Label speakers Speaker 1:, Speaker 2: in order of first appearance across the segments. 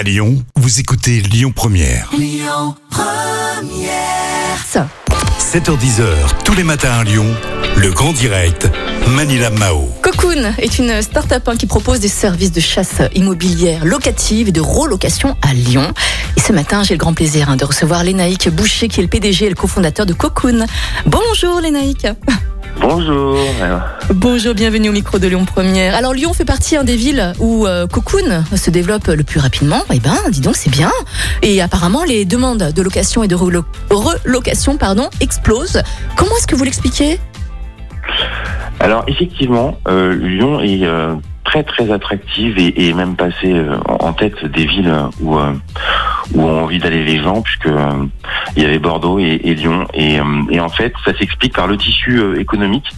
Speaker 1: À Lyon, vous écoutez Lyon Première.
Speaker 2: Ça.
Speaker 1: 7h10h, tous les matins à Lyon, le grand direct, Manila Mao.
Speaker 2: Cocoon est une start-up hein, qui propose des services de chasse immobilière locative et de relocation à Lyon. Et ce matin, j'ai le grand plaisir hein, de recevoir Lénaïque Boucher, qui est le PDG et le cofondateur de Cocoon. Bonjour Lénaïque.
Speaker 3: Bonjour.
Speaker 2: Bonjour, bienvenue au micro de Lyon Première. Alors Lyon fait partie hein, des villes où euh, Cocoon se développe le plus rapidement. Eh ben, dis donc, c'est bien. Et apparemment, les demandes de location et de relo- relocation pardon, explosent. Comment est-ce que vous l'expliquez?
Speaker 3: Alors effectivement, euh, Lyon est euh, très très attractive et, et même passée en tête des villes où où ont envie d'aller les gens, puisque euh, il y avait Bordeaux et, et Lyon. Et, euh, en fait, ça s'explique par le tissu euh, économique,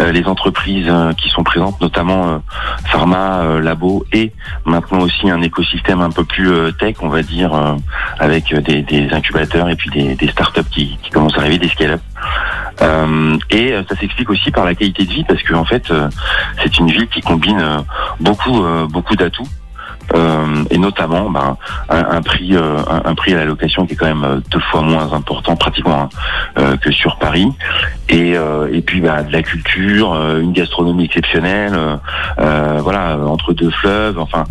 Speaker 3: Euh, les entreprises qui sont présentes, notamment pharma, labo, et maintenant aussi un écosystème un peu plus tech, on va dire, avec des, incubateurs et puis des, startups qui, commencent à arriver, des scale-up. Et ça s'explique aussi par la qualité de vie parce que en fait c'est une ville qui combine beaucoup beaucoup d'atouts euh, et notamment ben, un, un prix euh, un, un prix à la location qui est quand même euh, deux fois moins important pratiquement hein, que sur Paris. Et et puis bah, de la culture une gastronomie exceptionnelle voilà entre deux fleuves. Enfin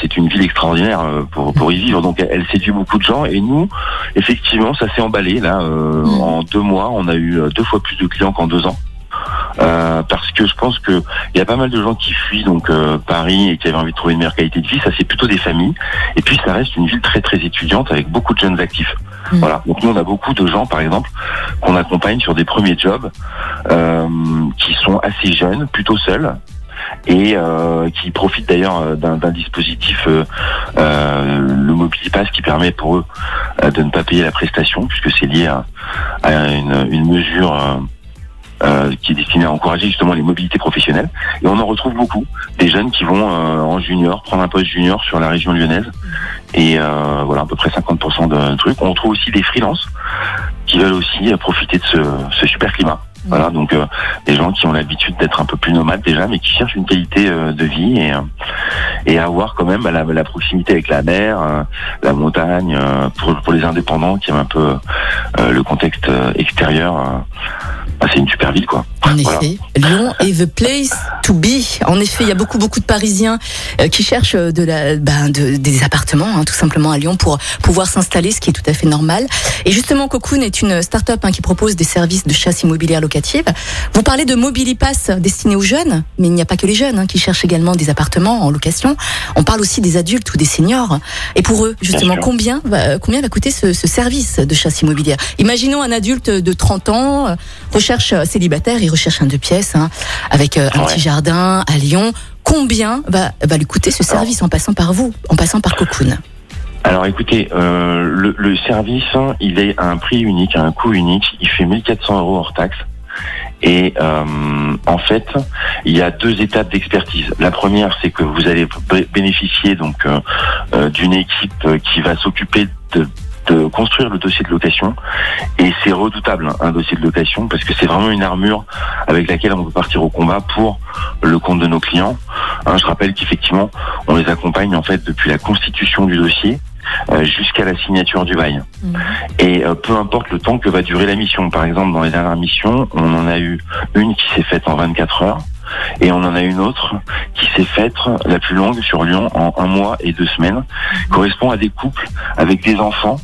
Speaker 3: c'est une ville extraordinaire pour pour y vivre. Donc elle, elle séduit beaucoup de gens. Et nous effectivement ça s'est emballé là euh,
Speaker 2: Mm.
Speaker 3: en deux mois on a eu deux fois plus de clients qu'en deux ans euh, parce que je pense que il y a pas mal de gens qui fuient donc euh, Paris et qui avaient envie de trouver une meilleure qualité de vie. Ça c'est plutôt des familles. Et puis ça reste une ville très très étudiante avec beaucoup de jeunes actifs.
Speaker 2: Mm.
Speaker 3: Voilà. Donc nous on a beaucoup de gens par exemple qu'on accompagne sur des premiers jobs euh, qui sont assez jeunes, plutôt seuls et euh, qui profitent d'ailleurs euh, d'un dispositif, euh, euh, le Mobilipass, qui permet pour eux de ne pas payer la prestation, puisque c'est lié à, à une, une mesure euh, qui est destinée à encourager justement les mobilités professionnelles. Et on en retrouve beaucoup, des jeunes qui vont euh, en junior, prendre un poste junior sur la région lyonnaise, et euh, voilà à peu près 50% de trucs. On retrouve aussi des freelances qui veulent aussi euh, profiter de ce, ce super climat. Voilà, donc euh, des gens qui ont l'habitude d'être un peu plus nomades déjà, mais qui cherchent une qualité euh, de vie et, euh, et avoir quand même bah, la, la proximité avec la mer, euh, la montagne, pour, pour les indépendants qui aiment un peu le contexte extérieur. Euh, bah, c'est une super ville, quoi.
Speaker 2: En
Speaker 3: Voilà.
Speaker 2: effet, Lyon est the place to be. En effet, il y a beaucoup beaucoup de Parisiens euh, qui cherchent de la, ben, de- des appartements, hein, tout simplement à Lyon pour pouvoir s'installer, ce qui est tout à fait normal. Et justement, Cocoon est une start-up hein, qui propose des services de chasse immobilière locative. Vous parlez de Mobilipass destiné aux jeunes, mais il n'y a pas que les jeunes hein, qui cherchent également des appartements en location. On parle aussi des adultes ou des seniors. Et pour eux, justement, combien va, combien va coûter ce, ce service de chasse immobilière? Imaginons un adulte de 30 ans, euh, recherche euh, célibataire, il recherche un deux pièces, hein, avec euh, un
Speaker 3: Ouais.
Speaker 2: petit jardin à Lyon. Combien va, va lui coûter ce service en passant par vous, en passant par Cocoon
Speaker 3: Alors écoutez, euh, le, le service, hein, il est à un prix unique, à un coût unique. Il fait 1400 euros hors taxe. Et euh, en fait, il y a deux étapes d'expertise. La première, c'est que vous allez bé- bénéficier donc euh, d'une équipe qui va s'occuper de de construire le dossier de location et c'est redoutable hein, un dossier de location parce que c'est vraiment une armure avec laquelle on peut partir au combat pour le compte de nos clients. Hein, je rappelle qu'effectivement on les accompagne en fait depuis la constitution du dossier euh, jusqu'à la signature du bail. Et euh, peu importe le temps que va durer la mission. Par exemple, dans les dernières missions, on en a eu une qui s'est faite en 24 heures et on en a une autre qui s'est faite la plus longue sur Lyon en un mois et deux semaines. Correspond à des couples avec des enfants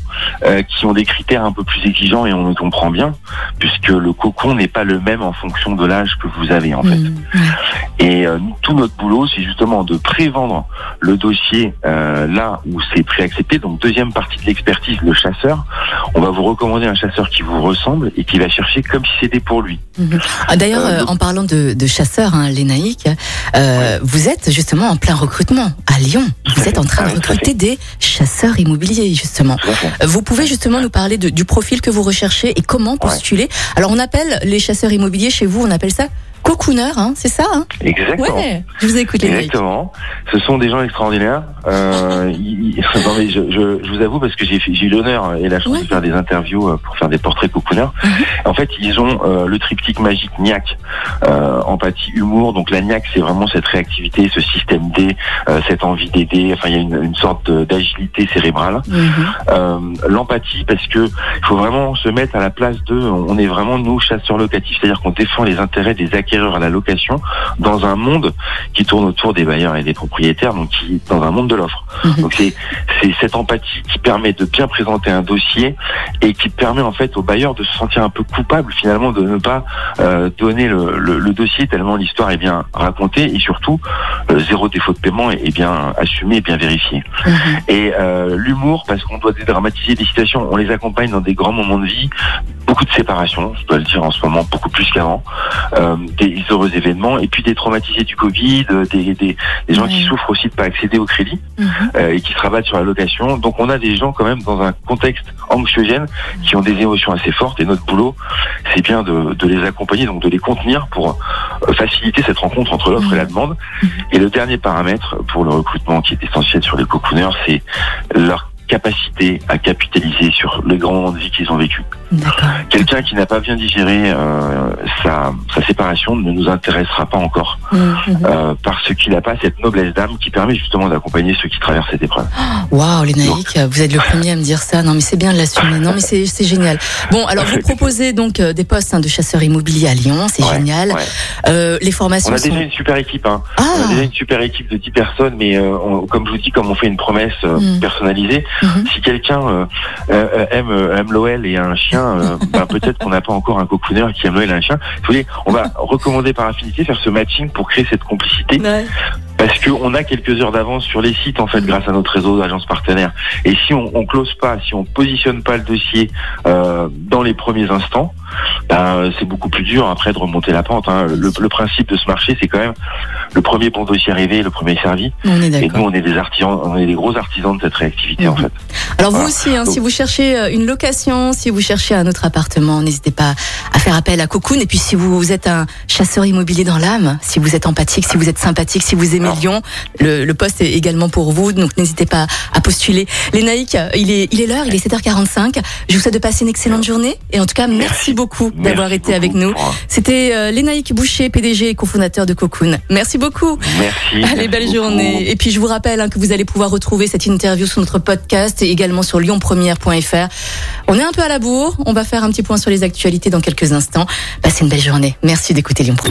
Speaker 3: euh, qui ont des critères un peu plus exigeants et on le comprend bien puisque le cocon n'est pas le même en fonction de l'âge que vous avez en fait.
Speaker 2: Mmh.
Speaker 3: Et euh, tout notre boulot, c'est justement de prévendre le dossier euh, là où c'est préaccepté. Donc deuxième partie de l'expertise, le chasseur. On va vous recommander un chasseur qui vous ressemble et qui va chercher comme si c'était pour lui.
Speaker 2: Mhm. Ah, D'ailleurs, en parlant de, de chasseurs, hein, les naïcs, euh, vous êtes justement en plein recrutement à Lyon. Vous êtes en train de recruter des chasseurs immobiliers, justement. Euh, Vous pouvez justement nous parler de- du profil que vous recherchez et comment postuler. Alors, on appelle les chasseurs immobiliers chez vous, on appelle ça Cocooner, hein, c'est ça hein?
Speaker 3: Exactement.
Speaker 2: Ouais, je vous écoute les
Speaker 3: Exactement. Ce sont des gens extraordinaires. Euh, ils- non, mais je, je, je vous avoue parce que j'ai eu l'honneur et la chance
Speaker 2: Ouais.
Speaker 3: de faire des interviews euh, pour faire des portraits Cocooner.
Speaker 2: Mhm.
Speaker 3: En fait, ils ont euh, le triptyque magique niaque, euh, empathie, humour. Donc la niaque, c'est vraiment cette réactivité, ce système D, euh, cette envie d'aider. Enfin, il y a une, une sorte d'agilité cérébrale.
Speaker 2: Mhm.
Speaker 3: Euh, L'empathie, parce que il faut vraiment se mettre à la place de. On est vraiment nous chasseurs locatifs, c'est-à-dire qu'on défend les intérêts des à la location dans un monde qui tourne autour des bailleurs et des propriétaires, donc qui dans un monde de l'offre.
Speaker 2: Mhm.
Speaker 3: Donc c'est c'est cette empathie qui permet de bien présenter un dossier et qui permet en fait au bailleur de se sentir un peu coupable finalement de ne pas euh, donner le, le- le dossier tellement l'histoire est bien racontée et surtout euh, zéro défaut de paiement est, bien assumé et bien vérifié.
Speaker 2: Mhm.
Speaker 3: Et euh, l'humour, parce qu'on doit dédramatiser des situations, on les accompagne dans des grands moments de vie, beaucoup de séparations, je dois le dire en ce moment, beaucoup plus qu'avant, euh, des heureux événements, et puis des traumatisés du Covid, euh, des, des, des gens qui souffrent aussi de pas accéder au crédit
Speaker 2: Mhm.
Speaker 3: euh, et qui se rabattent sur la location. Donc on a des gens quand même dans un contexte anxiogène qui ont des émotions assez fortes, et notre boulot, c'est bien de, de les accompagner, donc de les contenir pour euh, faciliter cette rencontre entre l'offre et la demande. Et le dernier paramètre pour le recrutement qui est essentiel sur les cocooners, c'est leur capacité à capitaliser sur les grands moments de vie qu'ils ont vécu.
Speaker 2: D'accord.
Speaker 3: Quelqu'un qui n'a pas bien digéré euh, sa, sa séparation ne nous intéressera pas encore
Speaker 2: Mhm.
Speaker 3: euh, parce qu'il n'a pas cette noblesse d'âme qui permet justement d'accompagner ceux qui traversent cette épreuve.
Speaker 2: Waouh, les naïcs, vous êtes le premier à me dire ça. Non, mais c'est bien de l'assumer. Non, mais c'est génial. Bon, alors vous proposez donc euh, des postes hein, de chasseurs immobiliers à Lyon, c'est
Speaker 3: Ouais,
Speaker 2: génial.
Speaker 3: ouais.
Speaker 2: Euh, les formations
Speaker 3: On a
Speaker 2: sont.
Speaker 3: déjà une super équipe. Hein.
Speaker 2: Ah,
Speaker 3: On a déjà une super équipe de 10 personnes, mais on- comme je vous dis, comme on fait une promesse euh,
Speaker 2: Mm.
Speaker 3: personnalisée,
Speaker 2: Mhm.
Speaker 3: si quelqu'un euh, euh, aime, euh, aime l'OL et a un chien, euh, ben, peut-être qu'on n'a pas encore un cocooner qui aime l'OL et un chien. Vous voyez, on va recommander par affinité, faire ce matching pour créer cette complicité,
Speaker 2: Ouais.
Speaker 3: Parce qu'on a quelques heures d'avance sur les sites en fait, grâce à notre réseau d'agences partenaires. Et si on, on close pas, si on positionne pas le dossier euh, dans les premiers instants, ben, c'est beaucoup plus dur après de remonter la pente. hein. Le, le principe de ce marché, c'est quand même le premier bon dossier arrivé, le premier servi.
Speaker 2: On est
Speaker 3: Et nous, on est des artisans, on est des gros artisans de cette réactivité en
Speaker 2: Mhm.
Speaker 3: fait.
Speaker 2: Alors vous aussi, hein,
Speaker 3: Donc-
Speaker 2: si vous cherchez euh, une location, si vous cherchez un autre appartement, n'hésitez pas à faire appel à Cocoon. Et puis si vous êtes un chasseur immobilier dans l'âme, si vous êtes empathique, si vous êtes sympathique, si vous aimez Lyon, le, le poste est également pour vous. Donc n'hésitez pas à postuler. Les naïcs, il est il est l'heure, il est 7h45. Je vous souhaite de passer une excellente journée. Et en tout cas, merci,
Speaker 3: Merci.
Speaker 2: beaucoup d'avoir été avec nous. C'était euh, Lénaïque Boucher, PDG et cofondateur de Cocoon. Merci beaucoup.
Speaker 3: Merci.
Speaker 2: Allez,
Speaker 3: merci
Speaker 2: belle
Speaker 3: beaucoup.
Speaker 2: journée. Et puis, je vous rappelle hein, que vous allez pouvoir retrouver cette interview sur notre podcast et également sur lyonpremière.fr. On est un peu à la bourre. On va faire un petit point sur les actualités dans quelques instants. Passez une belle journée. Merci d'écouter Lyon Pro.